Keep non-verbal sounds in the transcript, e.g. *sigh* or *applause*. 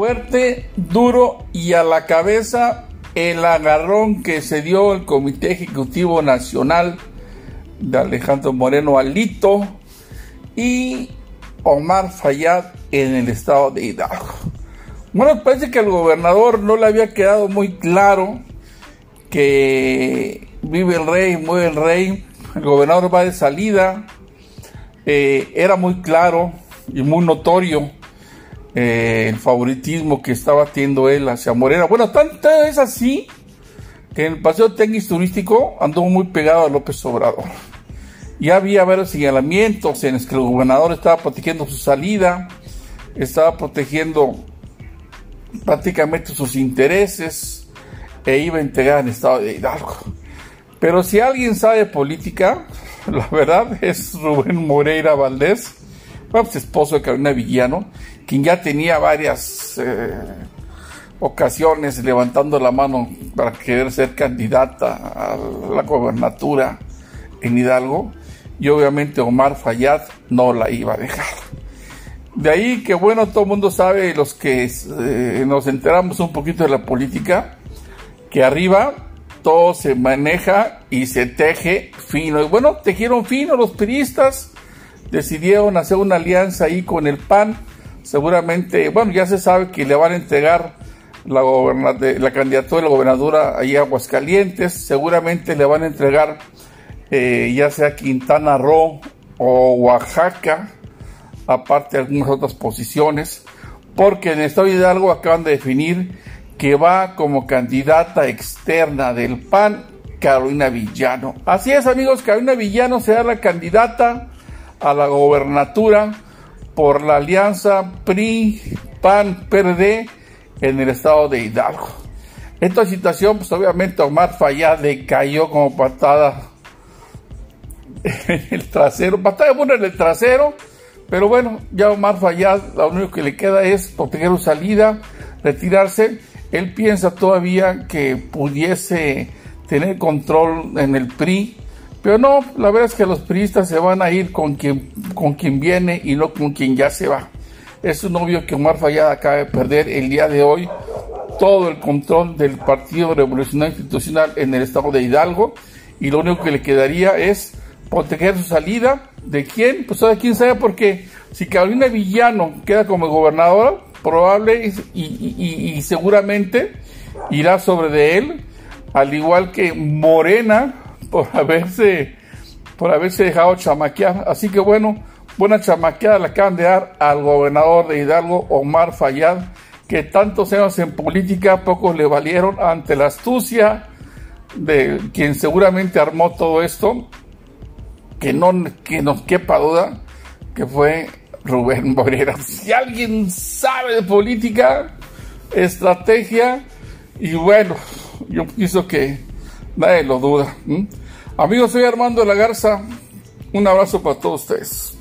fuerte, duro y a la cabeza el agarrón que se dio el Comité Ejecutivo Nacional de Alejandro Moreno Alito y Omar Fayad en el estado de Hidalgo. Bueno, parece que al gobernador no le había quedado muy claro que vive el rey, muere el rey, el gobernador va de salida, eh, era muy claro y muy notorio eh, el favoritismo que estaba teniendo él hacia Morena. Bueno, tanto es así que en el paseo técnico turístico andó muy pegado a López Obrador. Ya había varios señalamientos en los que el gobernador estaba protegiendo su salida, estaba protegiendo prácticamente sus intereses e iba a entregar el estado de Hidalgo. Pero si alguien sabe política, *laughs* la verdad es Rubén Moreira Valdés, pues, esposo de Carolina Villano, quien ya tenía varias eh, ocasiones levantando la mano para querer ser candidata a la gobernatura en Hidalgo, y obviamente Omar Fayad no la iba a dejar. De ahí que bueno, todo el mundo sabe, los que eh, nos enteramos un poquito de la política, que arriba todo se maneja y se teje fino. Y bueno, tejieron fino los periodistas, decidieron hacer una alianza ahí con el PAN. Seguramente, bueno, ya se sabe que le van a entregar la, la candidatura de la gobernadora ahí a Aguascalientes. Seguramente le van a entregar eh, ya sea Quintana Roo o Oaxaca, aparte de algunas otras posiciones, porque en el Estado de Hidalgo acaban de definir que va como candidata externa del PAN Carolina Villano. Así es amigos, Carolina Villano será la candidata a la gobernatura por la alianza PRI-PAN-PRD en el estado de Hidalgo. Esta situación, pues obviamente Omar Fayad le cayó como patada en el trasero, patada buena en el trasero, pero bueno, ya Omar Fayad, lo único que le queda es proteger su salida, retirarse. Él piensa todavía que pudiese tener control en el PRI, pero no, la verdad es que los priistas se van a ir con quien, con quien viene y no con quien ya se va. Es un obvio que Omar Fayad acaba de perder el día de hoy todo el control del Partido Revolucionario Institucional en el estado de Hidalgo y lo único que le quedaría es proteger su salida. ¿De quién? Pues de quién sabe porque si Carolina Villano queda como gobernadora, probable y, y seguramente irá sobre de él, al igual que Morena por haberse, por haberse dejado chamaquear. Así que bueno, buena chamaqueada le acaban de dar al gobernador de Hidalgo, Omar Fayad, que tantos años en política pocos le valieron ante la astucia de quien seguramente armó todo esto, que no que nos quepa duda, que fue Rubén *laughs* Moreira. Si alguien sabe de política, estrategia, y bueno, yo pienso que nadie lo duda. Amigos, soy Armando de la Garza. Un abrazo para todos ustedes.